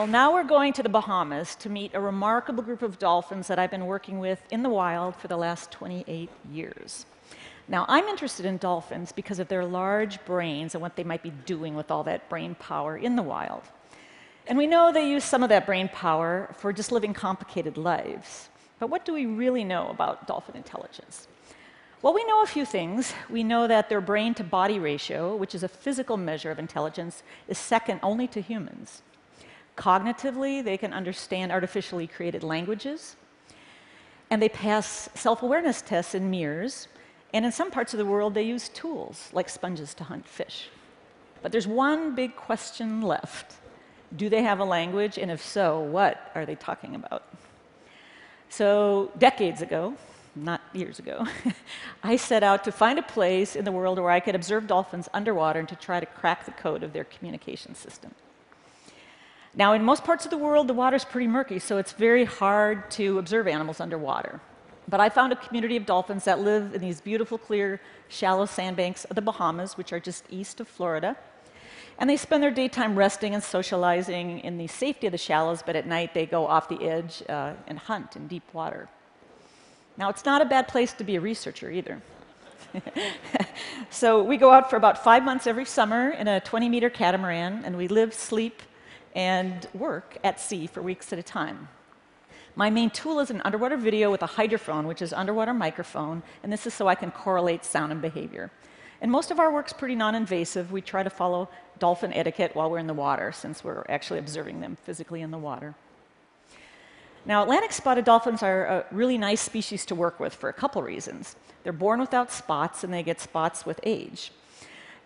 Well, now we're going to the Bahamas to meet a remarkable group of dolphins that I've been working with in the wild for the last 28 years. Now, I'm interested in dolphins because of their large brains and what they might be doing with all that brain power in the wild. And we know they use some of that brain power for just living complicated lives. But what do we really know about dolphin intelligence? Well, we know a few things. We know that their brain to body ratio, which is a physical measure of intelligence, is second only to humans. Cognitively, they can understand artificially created languages, and they pass self awareness tests in mirrors. And in some parts of the world, they use tools like sponges to hunt fish. But there's one big question left do they have a language? And if so, what are they talking about? So, decades ago, not years ago, I set out to find a place in the world where I could observe dolphins underwater and to try to crack the code of their communication system. Now, in most parts of the world, the water's pretty murky, so it's very hard to observe animals underwater. But I found a community of dolphins that live in these beautiful, clear, shallow sandbanks of the Bahamas, which are just east of Florida. And they spend their daytime resting and socializing in the safety of the shallows, but at night they go off the edge uh, and hunt in deep water. Now, it's not a bad place to be a researcher either. so we go out for about five months every summer in a 20 meter catamaran, and we live, sleep, and work at sea for weeks at a time. My main tool is an underwater video with a hydrophone, which is underwater microphone, and this is so I can correlate sound and behavior. And most of our work's pretty non-invasive. We try to follow dolphin etiquette while we're in the water, since we're actually observing them physically in the water. Now, Atlantic spotted dolphins are a really nice species to work with for a couple reasons. They're born without spots, and they get spots with age.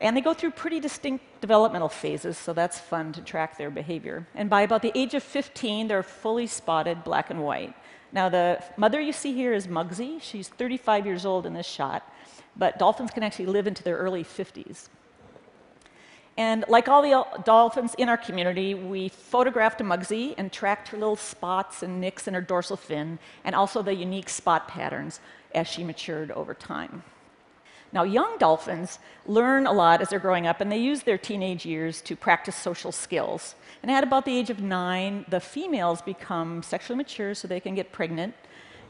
And they go through pretty distinct developmental phases, so that's fun to track their behavior. And by about the age of 15, they're fully spotted black and white. Now, the mother you see here is Mugsy. She's 35 years old in this shot, but dolphins can actually live into their early 50s. And like all the dolphins in our community, we photographed a Mugsy and tracked her little spots and nicks in her dorsal fin, and also the unique spot patterns as she matured over time. Now, young dolphins learn a lot as they're growing up, and they use their teenage years to practice social skills. And at about the age of nine, the females become sexually mature so they can get pregnant,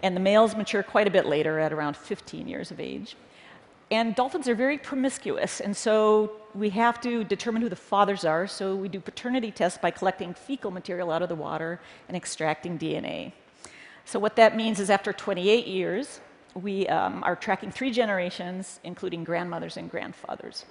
and the males mature quite a bit later at around 15 years of age. And dolphins are very promiscuous, and so we have to determine who the fathers are, so we do paternity tests by collecting fecal material out of the water and extracting DNA. So, what that means is after 28 years, we um, are tracking three generations, including grandmothers and grandfathers.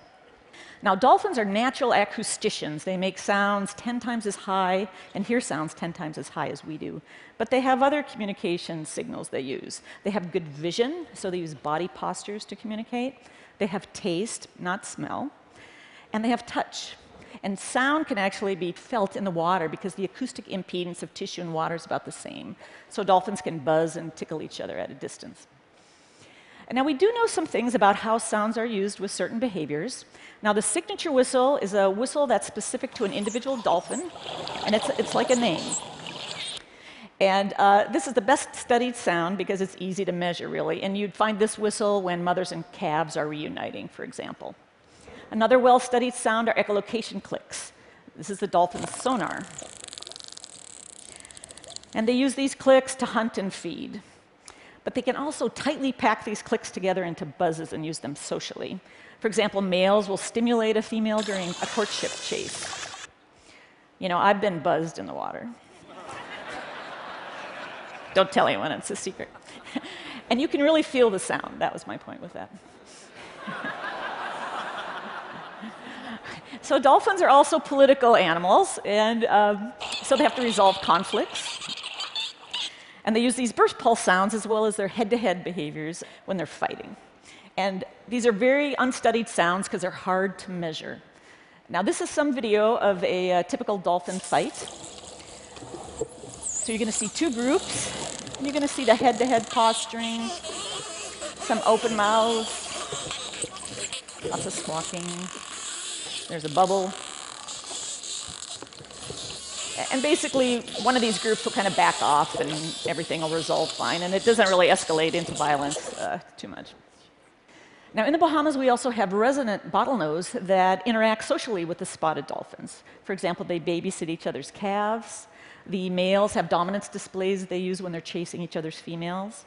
Now, dolphins are natural acousticians. They make sounds 10 times as high and hear sounds 10 times as high as we do. But they have other communication signals they use. They have good vision, so they use body postures to communicate. They have taste, not smell. And they have touch. And sound can actually be felt in the water because the acoustic impedance of tissue and water is about the same. So dolphins can buzz and tickle each other at a distance. Now we do know some things about how sounds are used with certain behaviors. Now the signature whistle is a whistle that's specific to an individual dolphin, and it's, it's like a name. And uh, this is the best studied sound because it's easy to measure, really. And you'd find this whistle when mothers and calves are reuniting, for example. Another well studied sound are echolocation clicks. This is the dolphin's sonar. And they use these clicks to hunt and feed but they can also tightly pack these clicks together into buzzes and use them socially. For example, males will stimulate a female during a courtship chase. You know, I've been buzzed in the water. Don't tell anyone, it's a secret. and you can really feel the sound. That was my point with that. so, dolphins are also political animals, and um, so they have to resolve conflicts. And they use these burst pulse sounds as well as their head to head behaviors when they're fighting. And these are very unstudied sounds because they're hard to measure. Now, this is some video of a uh, typical dolphin fight. So you're going to see two groups. You're going to see the head to head posturing, some open mouths, lots of squawking. There's a bubble and basically, one of these groups will kind of back off and everything will resolve fine, and it doesn't really escalate into violence uh, too much. Now, in the Bahamas, we also have resident bottlenose that interact socially with the spotted dolphins. For example, they babysit each other's calves. The males have dominance displays they use when they're chasing each other's females.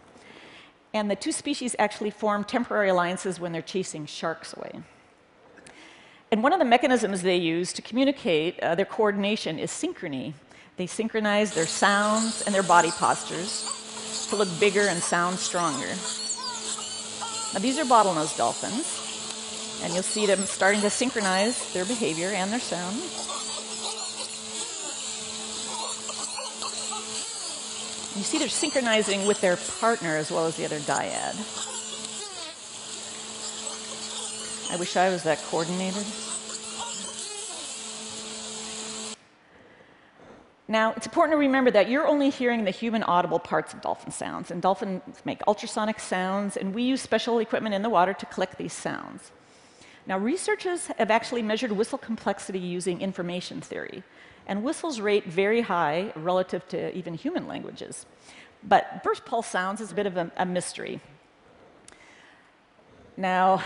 And the two species actually form temporary alliances when they're chasing sharks away. And one of the mechanisms they use to communicate uh, their coordination is synchrony. They synchronize their sounds and their body postures to look bigger and sound stronger. Now, these are bottlenose dolphins, and you'll see them starting to synchronize their behavior and their sound. You see they're synchronizing with their partner as well as the other dyad. I wish I was that coordinated. Now, it's important to remember that you're only hearing the human audible parts of dolphin sounds, and dolphins make ultrasonic sounds, and we use special equipment in the water to collect these sounds. Now, researchers have actually measured whistle complexity using information theory, and whistles rate very high relative to even human languages. But burst pulse sounds is a bit of a, a mystery. Now,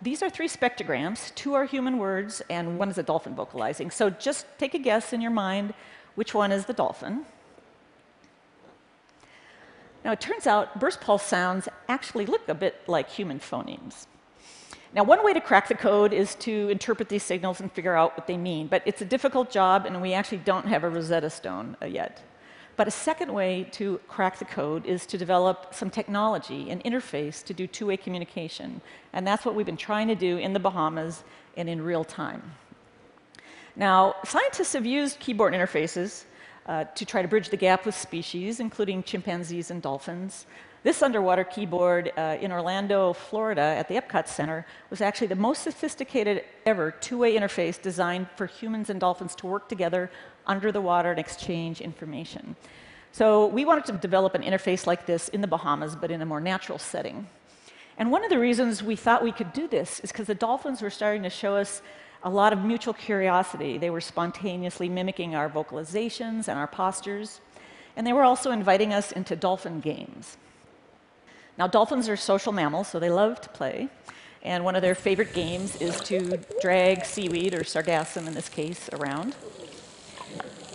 these are three spectrograms. Two are human words, and one is a dolphin vocalizing. So just take a guess in your mind which one is the dolphin. Now, it turns out burst pulse sounds actually look a bit like human phonemes. Now, one way to crack the code is to interpret these signals and figure out what they mean, but it's a difficult job, and we actually don't have a Rosetta Stone uh, yet. But a second way to crack the code is to develop some technology, an interface to do two way communication. And that's what we've been trying to do in the Bahamas and in real time. Now, scientists have used keyboard interfaces uh, to try to bridge the gap with species, including chimpanzees and dolphins. This underwater keyboard uh, in Orlando, Florida, at the Epcot Center, was actually the most sophisticated ever two way interface designed for humans and dolphins to work together under the water and exchange information. So, we wanted to develop an interface like this in the Bahamas, but in a more natural setting. And one of the reasons we thought we could do this is because the dolphins were starting to show us a lot of mutual curiosity. They were spontaneously mimicking our vocalizations and our postures, and they were also inviting us into dolphin games. Now, dolphins are social mammals, so they love to play, and one of their favorite games is to drag seaweed, or sargassum in this case, around.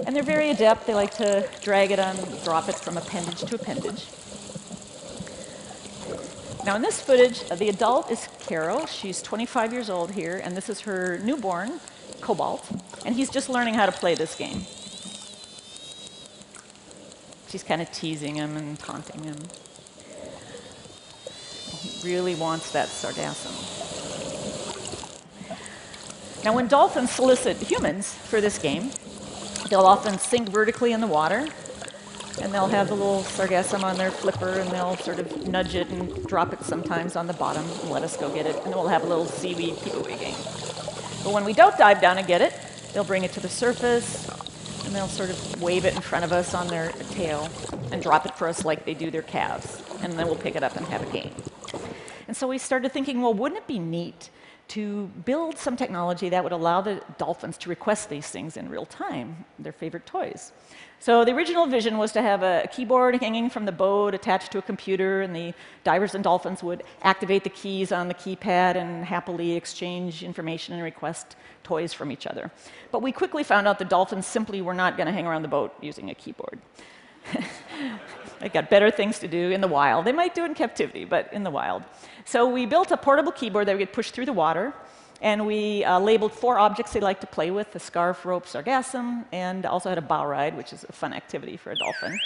And they're very adept. They like to drag it on, drop it from appendage to appendage. Now, in this footage, uh, the adult is Carol. She's 25 years old here, and this is her newborn, Cobalt, and he's just learning how to play this game. She's kind of teasing him and taunting him. He really wants that sargassum. Now, when dolphins solicit humans for this game, they'll often sink vertically in the water and they'll have the little sargassum on their flipper and they'll sort of nudge it and drop it sometimes on the bottom and let us go get it. And then we'll have a little seaweed away game. But when we don't dive down and get it, they'll bring it to the surface and they'll sort of wave it in front of us on their tail and drop it for us like they do their calves. And then we'll pick it up and have a game. And so we started thinking, well, wouldn't it be neat to build some technology that would allow the dolphins to request these things in real time, their favorite toys? So the original vision was to have a keyboard hanging from the boat attached to a computer, and the divers and dolphins would activate the keys on the keypad and happily exchange information and request toys from each other. But we quickly found out the dolphins simply were not going to hang around the boat using a keyboard. they got better things to do in the wild. They might do it in captivity, but in the wild. So we built a portable keyboard that we could push through the water and we uh, labeled four objects they like to play with the scarf, rope, sargassum, and also had a bow ride, which is a fun activity for a dolphin.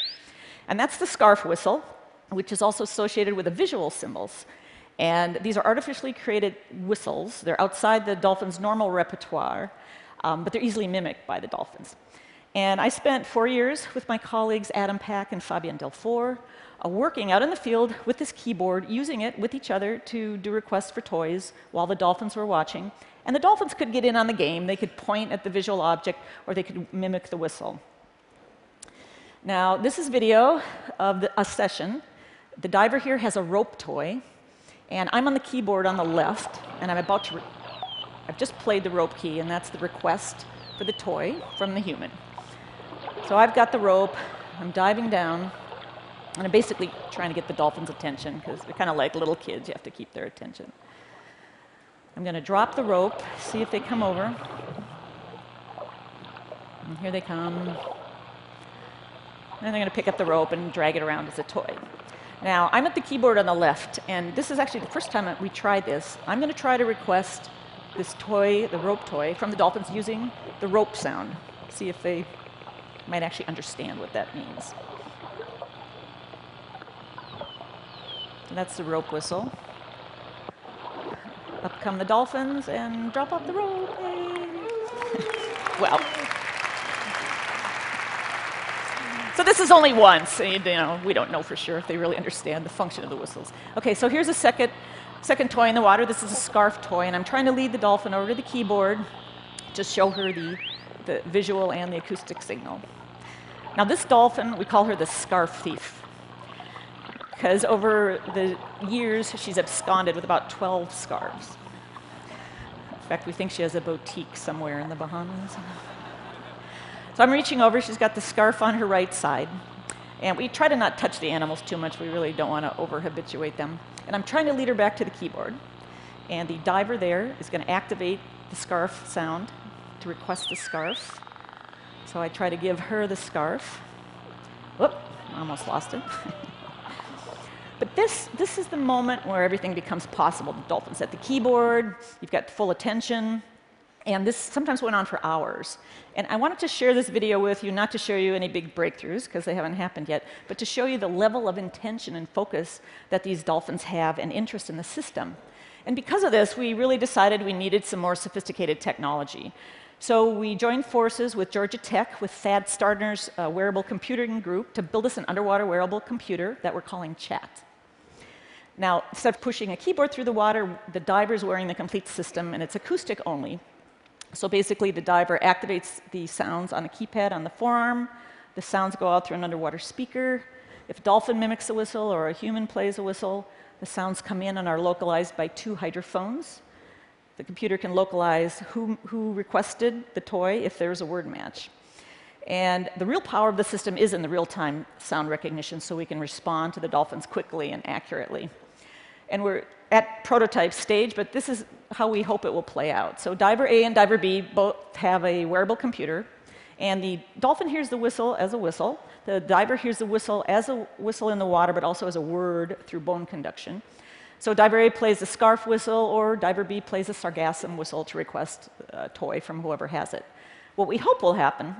And that's the scarf whistle, which is also associated with the visual symbols. And these are artificially created whistles. They're outside the dolphin's normal repertoire, um, but they're easily mimicked by the dolphins. And I spent four years with my colleagues Adam Pack and Fabian Delfour uh, working out in the field with this keyboard, using it with each other to do requests for toys while the dolphins were watching. And the dolphins could get in on the game. They could point at the visual object or they could mimic the whistle. Now, this is video of the, a session. The diver here has a rope toy, and I'm on the keyboard on the left, and I'm about to. I've just played the rope key, and that's the request for the toy from the human. So I've got the rope, I'm diving down, and I'm basically trying to get the dolphins' attention because they're kind of like little kids. You have to keep their attention. I'm going to drop the rope, see if they come over. And here they come. And they're going to pick up the rope and drag it around as a toy. Now, I'm at the keyboard on the left, and this is actually the first time we tried this. I'm going to try to request this toy, the rope toy, from the dolphins using the rope sound. See if they might actually understand what that means. That's the rope whistle. Up come the dolphins and drop off the rope. well. So this is only once. You know, we don't know for sure if they really understand the function of the whistles. Okay, so here's a second, second toy in the water. This is a scarf toy, and I'm trying to lead the dolphin over to the keyboard to show her the, the visual and the acoustic signal. Now this dolphin, we call her the scarf thief because over the years she's absconded with about 12 scarves. In fact, we think she has a boutique somewhere in the Bahamas. So I'm reaching over, she's got the scarf on her right side. And we try to not touch the animals too much, we really don't want to over habituate them. And I'm trying to lead her back to the keyboard. And the diver there is going to activate the scarf sound to request the scarf. So I try to give her the scarf. Whoop, almost lost it. But this, this is the moment where everything becomes possible. The dolphin's at the keyboard, you've got full attention, and this sometimes went on for hours. And I wanted to share this video with you, not to show you any big breakthroughs, because they haven't happened yet, but to show you the level of intention and focus that these dolphins have and interest in the system. And because of this, we really decided we needed some more sophisticated technology. So we joined forces with Georgia Tech, with Thad Starner's uh, wearable computing group, to build us an underwater wearable computer that we're calling CHAT. Now, instead of pushing a keyboard through the water, the diver is wearing the complete system, and it's acoustic only. So basically, the diver activates the sounds on a keypad on the forearm. The sounds go out through an underwater speaker. If a dolphin mimics a whistle or a human plays a whistle, the sounds come in and are localized by two hydrophones. The computer can localize who, who requested the toy if there's a word match. And the real power of the system is in the real-time sound recognition, so we can respond to the dolphins quickly and accurately. And we're at prototype stage, but this is how we hope it will play out. So diver A and diver B both have a wearable computer, and the dolphin hears the whistle as a whistle. The diver hears the whistle as a whistle in the water, but also as a word through bone conduction. So diver A plays a scarf whistle, or diver B plays a sargassum whistle to request a toy from whoever has it. What we hope will happen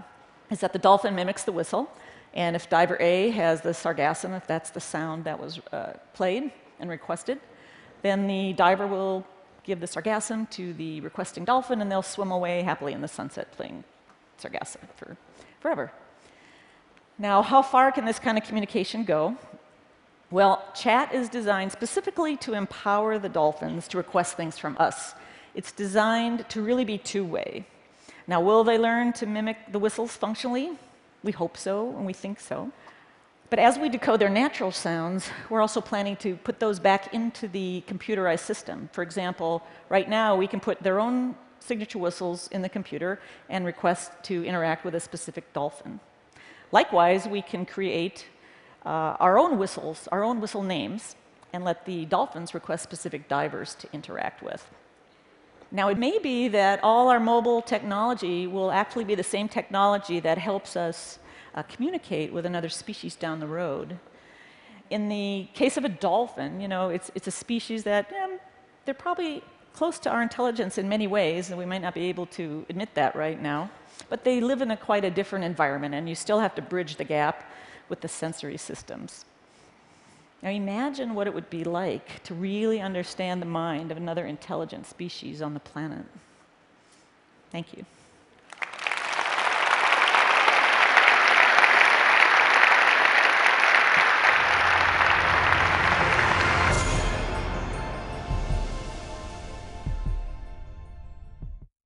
is that the dolphin mimics the whistle, and if diver A has the sargassum, if that's the sound that was uh, played, and requested, then the diver will give the sargassum to the requesting dolphin, and they'll swim away happily in the sunset playing sargassum for forever. Now, how far can this kind of communication go? Well, chat is designed specifically to empower the dolphins to request things from us. It's designed to really be two-way. Now, will they learn to mimic the whistles functionally? We hope so, and we think so. But as we decode their natural sounds, we're also planning to put those back into the computerized system. For example, right now we can put their own signature whistles in the computer and request to interact with a specific dolphin. Likewise, we can create uh, our own whistles, our own whistle names, and let the dolphins request specific divers to interact with. Now, it may be that all our mobile technology will actually be the same technology that helps us uh, communicate with another species down the road. In the case of a dolphin, you know, it's, it's a species that um, they're probably close to our intelligence in many ways, and we might not be able to admit that right now. But they live in a quite a different environment, and you still have to bridge the gap with the sensory systems. Now imagine what it would be like to really understand the mind of another intelligent species on the planet. Thank you.